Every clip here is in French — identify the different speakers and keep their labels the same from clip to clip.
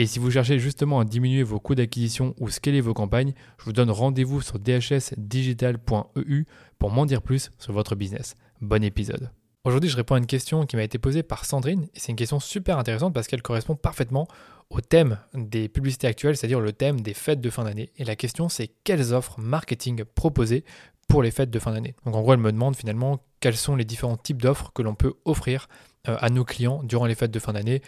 Speaker 1: Et si vous cherchez justement à diminuer vos coûts d'acquisition ou scaler vos campagnes, je vous donne rendez-vous sur dhsdigital.eu pour m'en dire plus sur votre business. Bon épisode. Aujourd'hui, je réponds à une question qui m'a été posée par Sandrine et c'est une question super intéressante parce qu'elle correspond parfaitement au thème des publicités actuelles, c'est-à-dire le thème des fêtes de fin d'année. Et la question, c'est quelles offres marketing proposer pour les fêtes de fin d'année? Donc en gros, elle me demande finalement quels sont les différents types d'offres que l'on peut offrir euh, à nos clients durant les fêtes de fin d'année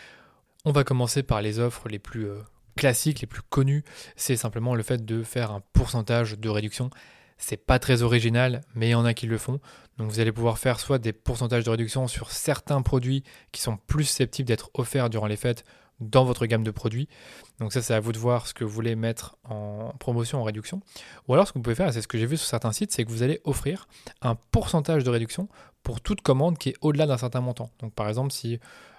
Speaker 1: on va commencer par les offres les plus euh, classiques, les plus connues. C'est simplement le fait de faire un pourcentage de réduction. C'est pas très original, mais il y en a qui le font. Donc vous allez pouvoir faire soit des pourcentages de réduction sur certains produits qui sont plus susceptibles d'être offerts durant les fêtes dans votre gamme de produits. Donc ça, c'est à vous de voir ce que vous voulez mettre en promotion, en réduction. Ou alors ce que vous pouvez faire, c'est ce que j'ai vu sur certains sites, c'est que vous allez offrir un pourcentage de réduction pour toute commande qui est au-delà d'un certain montant. Donc par exemple, si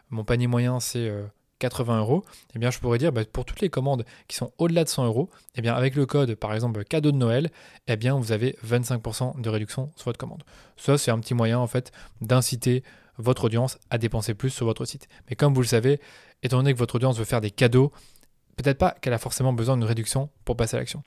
Speaker 1: mon panier moyen c'est euh, 80 euros, eh bien, je pourrais dire bah, pour toutes les commandes qui sont au-delà de 100 euros, eh bien, avec le code, par exemple, cadeau de Noël, eh bien, vous avez 25% de réduction sur votre commande. Ça, c'est un petit moyen, en fait, d'inciter votre audience à dépenser plus sur votre site. Mais comme vous le savez, étant donné que votre audience veut faire des cadeaux, peut-être pas qu'elle a forcément besoin d'une réduction pour passer à l'action.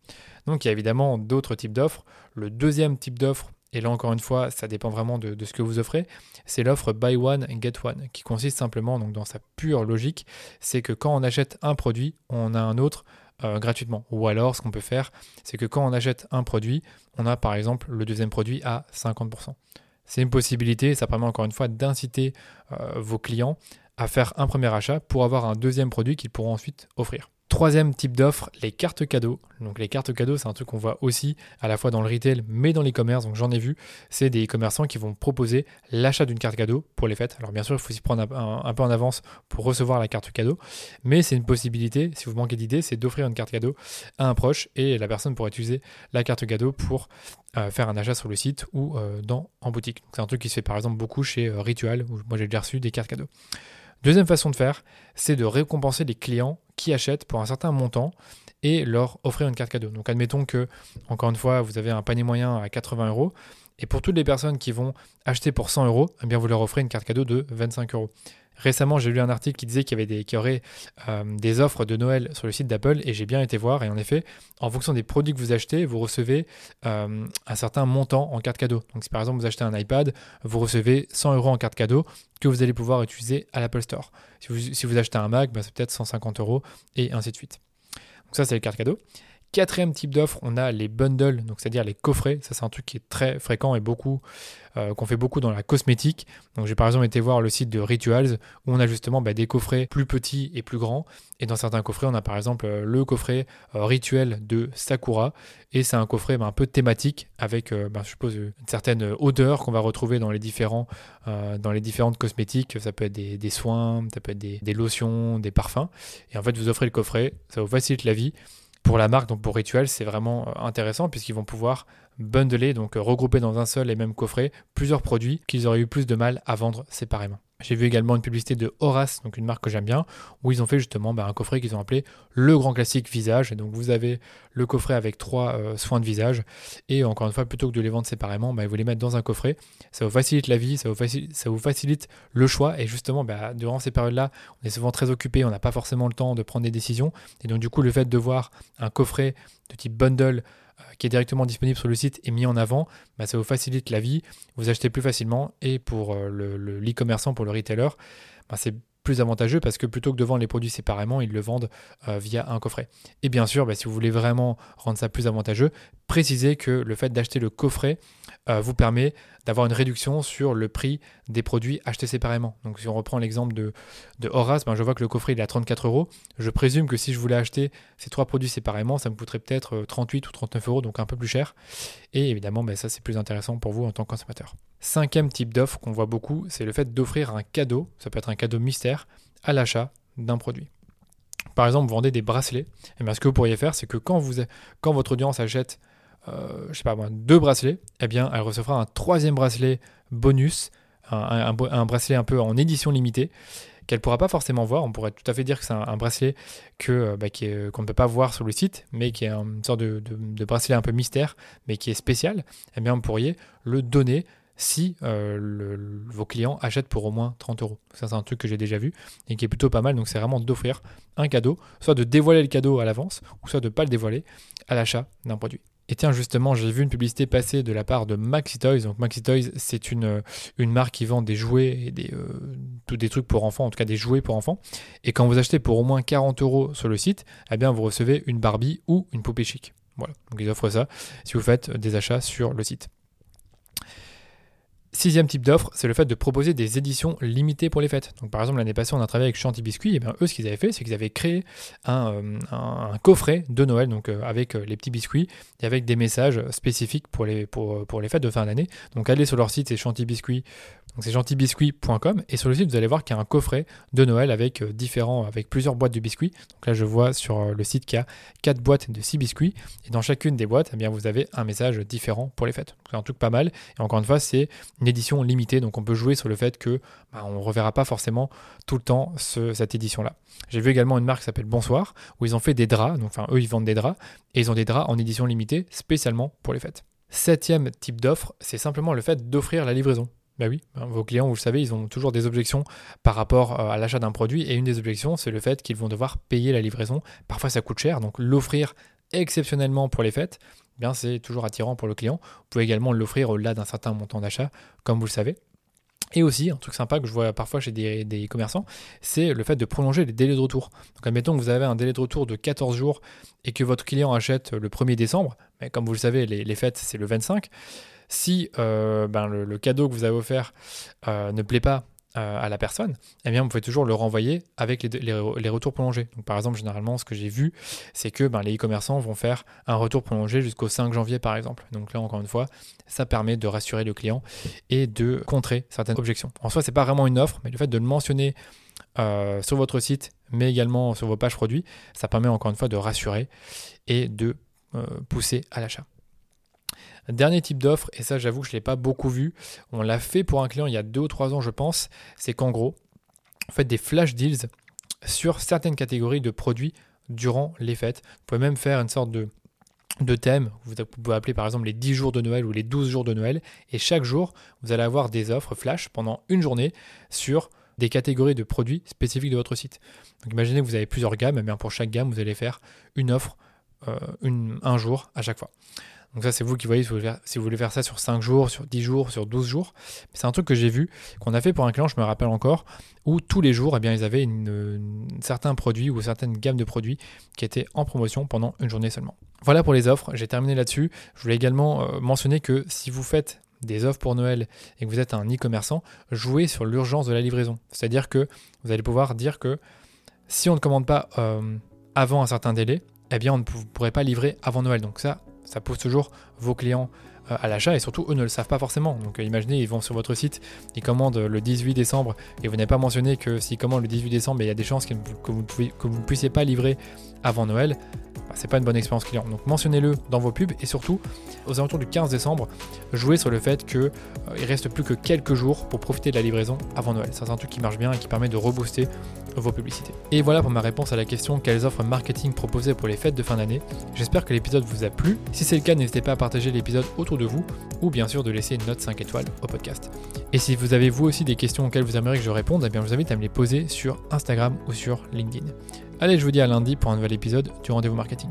Speaker 1: Donc il y a évidemment d'autres types d'offres. Le deuxième type d'offre et là encore une fois, ça dépend vraiment de, ce que vous offrez, c'est l'offre Buy One Get One, qui consiste simplement, donc dans sa pure logique, c'est que quand on achète un produit, on a un autre euh, gratuitement. Ou alors, ce qu'on peut faire, c'est que quand on achète un produit, on a par exemple le deuxième produit à 50%. C'est une possibilité, ça permet encore une fois d'inciter euh, vos clients à faire un premier achat pour avoir un deuxième produit qu'ils pourront ensuite offrir. Troisième type d'offre, les cartes cadeaux. Donc les cartes cadeaux, c'est un truc qu'on voit aussi à la fois dans le retail, mais dans l'e-commerce. Donc j'en ai vu, c'est des commerçants qui vont proposer l'achat d'une carte cadeau pour les fêtes. Alors bien sûr, il faut s'y prendre un, peu en avance pour recevoir la carte cadeau, mais c'est une possibilité, si vous manquez d'idées, c'est d'offrir une carte cadeau à un proche et la personne pourrait utiliser la carte cadeau pour euh, faire un achat sur le site ou euh, dans, en boutique. C'est un truc qui se fait par exemple beaucoup chez euh, Ritual, où moi j'ai déjà reçu des cartes cadeaux. Deuxième façon de faire, c'est de récompenser les clients qui achètent pour un certain montant et leur offrir une carte cadeau. Donc admettons que, encore une fois, vous avez un panier moyen à 80 euros et pour toutes les personnes qui vont acheter pour 100 euros, eh bien vous leur offrez une carte cadeau de 25 euros. Récemment, j'ai lu un article qui disait qu'il y avait des, y aurait euh, des offres de Noël sur le site d'Apple et j'ai bien été voir. Et en effet, en fonction des produits que vous achetez, vous recevez euh, un certain montant en carte cadeau. Donc, si par exemple vous achetez un iPad, vous recevez 100 euros en carte cadeau que vous allez pouvoir utiliser à l'Apple Store. Si vous, achetez un Mac, bah, c'est peut-être 150 euros et ainsi de suite. Donc, ça, c'est les cartes cadeaux. Quatrième type d'offre, on a les bundles, donc c'est-à-dire les coffrets. Ça, c'est un truc qui est très fréquent et beaucoup euh, qu'on fait beaucoup dans la cosmétique. Donc, j'ai par exemple été voir le site de Rituals où on a justement bah, des coffrets plus petits et plus grands. Et dans certains coffrets, on a par exemple euh, le coffret euh, rituel de Sakura. Et c'est un coffret bah, un peu thématique avec, bah, je suppose, une certaine odeur qu'on va retrouver dans les, différents, différentes cosmétiques. Ça peut être des, soins, ça peut être des lotions, des parfums. Et en fait, vous offrez le coffret, ça vous facilite la vie pour la marque, donc pour Ritual, c'est vraiment euh, intéressant puisqu'ils vont pouvoir bundler, donc euh, regrouper dans un seul et même coffret plusieurs produits qu'ils auraient eu plus de mal à vendre séparément. J'ai vu également une publicité de Horace, donc une marque que j'aime bien, où ils ont fait justement bah, un coffret qu'ils ont appelé le grand classique visage. Et donc vous avez le coffret avec trois euh, soins de visage. Et encore une fois, plutôt que de les vendre séparément, bah, vous les mettre dans un coffret. Ça vous facilite la vie, ça vous facilite, le choix. Et justement, bah, durant ces périodes-là, on est souvent très occupé, on n'a pas forcément le temps de prendre des décisions. Et donc du coup, le fait de voir un coffret de type bundle qui est directement disponible sur le site et mis en avant, bah, ça vous facilite la vie, vous achetez plus facilement et pour euh, l'e-commerçant, pour le retailer, bah, c'est plus avantageux parce que plutôt que de vendre les produits séparément, ils le vendent euh, via un coffret. Et bien sûr, bah, si vous voulez vraiment rendre ça plus avantageux, préciser que le fait d'acheter le coffret euh, vous permet d'avoir une réduction sur le prix des produits achetés séparément. Donc si on reprend l'exemple de, Horace, ben je vois que le coffret il est à 34 euros. Je présume que si je voulais acheter ces trois produits séparément, ça me coûterait peut-être 38 ou 39 euros, donc un peu plus cher. Et évidemment, ben ça c'est plus intéressant pour vous en tant que consommateur. Cinquième type d'offre qu'on voit beaucoup, c'est le fait d'offrir un cadeau, ça peut être un cadeau mystère, à l'achat d'un produit. Par exemple, vous vendez des bracelets, et eh bien ce que vous pourriez faire, c'est que quand, votre audience achète euh, je deux bracelets, eh bien, elle recevra un troisième bracelet bonus, un, bracelet un peu en édition limitée qu'elle ne pourra pas forcément voir. On pourrait tout à fait dire que c'est un, bracelet que, euh, bah, qu'on ne peut pas voir sur le site, mais qui est une sorte de, bracelet un peu mystère, mais qui est spécial. Eh vous pourriez le donner si euh, vos clients achètent pour au moins 30 euros. Ça, c'est un truc que j'ai déjà vu et qui est plutôt pas mal. Donc, c'est vraiment d'offrir un cadeau, soit de dévoiler le cadeau à l'avance, ou soit de ne pas le dévoiler à l'achat d'un produit. Et tiens, justement, j'ai vu une publicité passer de la part de Maxi Toys. Donc, Maxi Toys, c'est une, euh, une marque qui vend des jouets et des, euh, des trucs pour enfants, en tout cas des jouets pour enfants. Et quand vous achetez pour au moins 40 euros sur le site, eh bien, vous recevez une Barbie ou une poupée chic. Voilà, donc ils offrent ça si vous faites des achats sur le site. Sixième type d'offre, c'est le fait de proposer des éditions limitées pour les fêtes. Donc par exemple l'année passée on a travaillé avec Chanty Biscuit, et bien eux ce qu'ils avaient fait c'est qu'ils avaient créé un, euh, coffret de Noël, donc euh, avec euh, les petits biscuits et avec des messages spécifiques pour les, fêtes de fin d'année. Donc allez sur leur site, c'est Chanty Biscuit donc c'est et sur le site vous allez voir qu'il y a un coffret de Noël avec différents avec plusieurs boîtes de biscuits. Donc là je vois sur le site qu'il y a 4 boîtes de 6 biscuits et dans chacune des boîtes eh bien vous avez un message différent pour les fêtes. C'est un truc pas mal et encore une fois c'est une édition limitée donc on peut jouer sur le fait que bah, on reverra pas forcément tout le temps cette édition là. J'ai vu également une marque qui s'appelle Bonsoir où ils ont fait des draps donc enfin eux ils vendent des draps et ils ont des draps en édition limitée spécialement pour les fêtes. Septième type d'offre, c'est simplement le fait d'offrir la livraison. Ben oui, ben, vos clients, vous le savez, ils ont toujours des objections par rapport euh, à l'achat d'un produit. Et une des objections, c'est le fait qu'ils vont devoir payer la livraison. Parfois, ça coûte cher. Donc, l'offrir exceptionnellement pour les fêtes, bien c'est toujours attirant pour le client. Vous pouvez également l'offrir au-delà d'un certain montant d'achat, comme vous le savez. Et aussi, un truc sympa que je vois parfois chez des, commerçants, c'est le fait de prolonger les délais de retour. Donc, admettons que vous avez un délai de retour de 14 jours et que votre client achète le 1er décembre, mais comme vous le savez, les, fêtes, c'est le 25 si euh, ben, le, cadeau que vous avez offert euh, ne plaît pas euh, à la personne, eh bien, vous pouvez toujours le renvoyer avec les, retours prolongés. Donc, par exemple, généralement, ce que j'ai vu, c'est que ben, les e-commerçants vont faire un retour prolongé jusqu'au 5 janvier, par exemple. Donc là, encore une fois, ça permet de rassurer le client et de contrer certaines objections. En soi, c'est pas vraiment une offre, mais le fait de le mentionner sur votre site, mais également sur vos pages produits, ça permet encore une fois de rassurer et de pousser à l'achat. Dernier type d'offre, et ça j'avoue que je ne l'ai pas beaucoup vu, on l'a fait pour un client il y a deux ou trois ans je pense, c'est qu'en gros, vous faites des flash deals sur certaines catégories de produits durant les fêtes. Vous pouvez même faire une sorte de, thème, vous pouvez appeler par exemple les 10 jours de Noël ou les 12 jours de Noël, et chaque jour, vous allez avoir des offres flash pendant une journée sur des catégories de produits spécifiques de votre site. Donc imaginez que vous avez plusieurs gammes, bien pour chaque gamme, vous allez faire une offre euh, un jour à chaque fois. Donc ça, c'est vous qui voyez si vous, voulez faire, ça sur 5 jours, sur 10 jours, sur 12 jours. C'est un truc que j'ai vu, qu'on a fait pour un client, je me rappelle encore, où tous les jours, eh bien, ils avaient certains produits ou certaines gammes de produits qui étaient en promotion pendant une journée seulement. Voilà pour les offres, j'ai terminé là-dessus. Je voulais également euh, mentionner que si vous faites des offres pour Noël et que vous êtes un e-commerçant, jouez sur l'urgence de la livraison. C'est-à-dire que vous allez pouvoir dire que si on ne commande pas euh, avant un certain délai, eh bien on ne pourrait pas livrer avant Noël. Donc ça, ça pousse toujours vos clients à l'achat et surtout eux ne le savent pas forcément. Donc euh, imaginez, ils vont sur votre site, ils commandent le 18 décembre et vous n'avez pas mentionné que s'ils commandent le 18 décembre, il y a des chances que vous ne puissiez pas livrer avant Noël. Bah, c'est pas une bonne expérience client. Donc mentionnez-le dans vos pubs et surtout aux alentours du 15 décembre, jouez sur le fait qu'il euh, reste plus que quelques jours pour profiter de la livraison avant Noël. C'est un truc qui marche bien et qui permet de rebooster vos publicités. Et voilà pour ma réponse à la question quelles offres marketing proposer pour les fêtes de fin d'année. J'espère que l'épisode vous a plu. Si c'est le cas, n'hésitez pas à partager l'épisode de vous ou bien sûr de laisser une note 5 étoiles au podcast. Et si vous avez vous aussi des questions auxquelles vous aimeriez que je réponde, eh bien je vous invite à me les poser sur Instagram ou sur LinkedIn. Allez, je vous dis à lundi pour un nouvel épisode du rendez-vous marketing.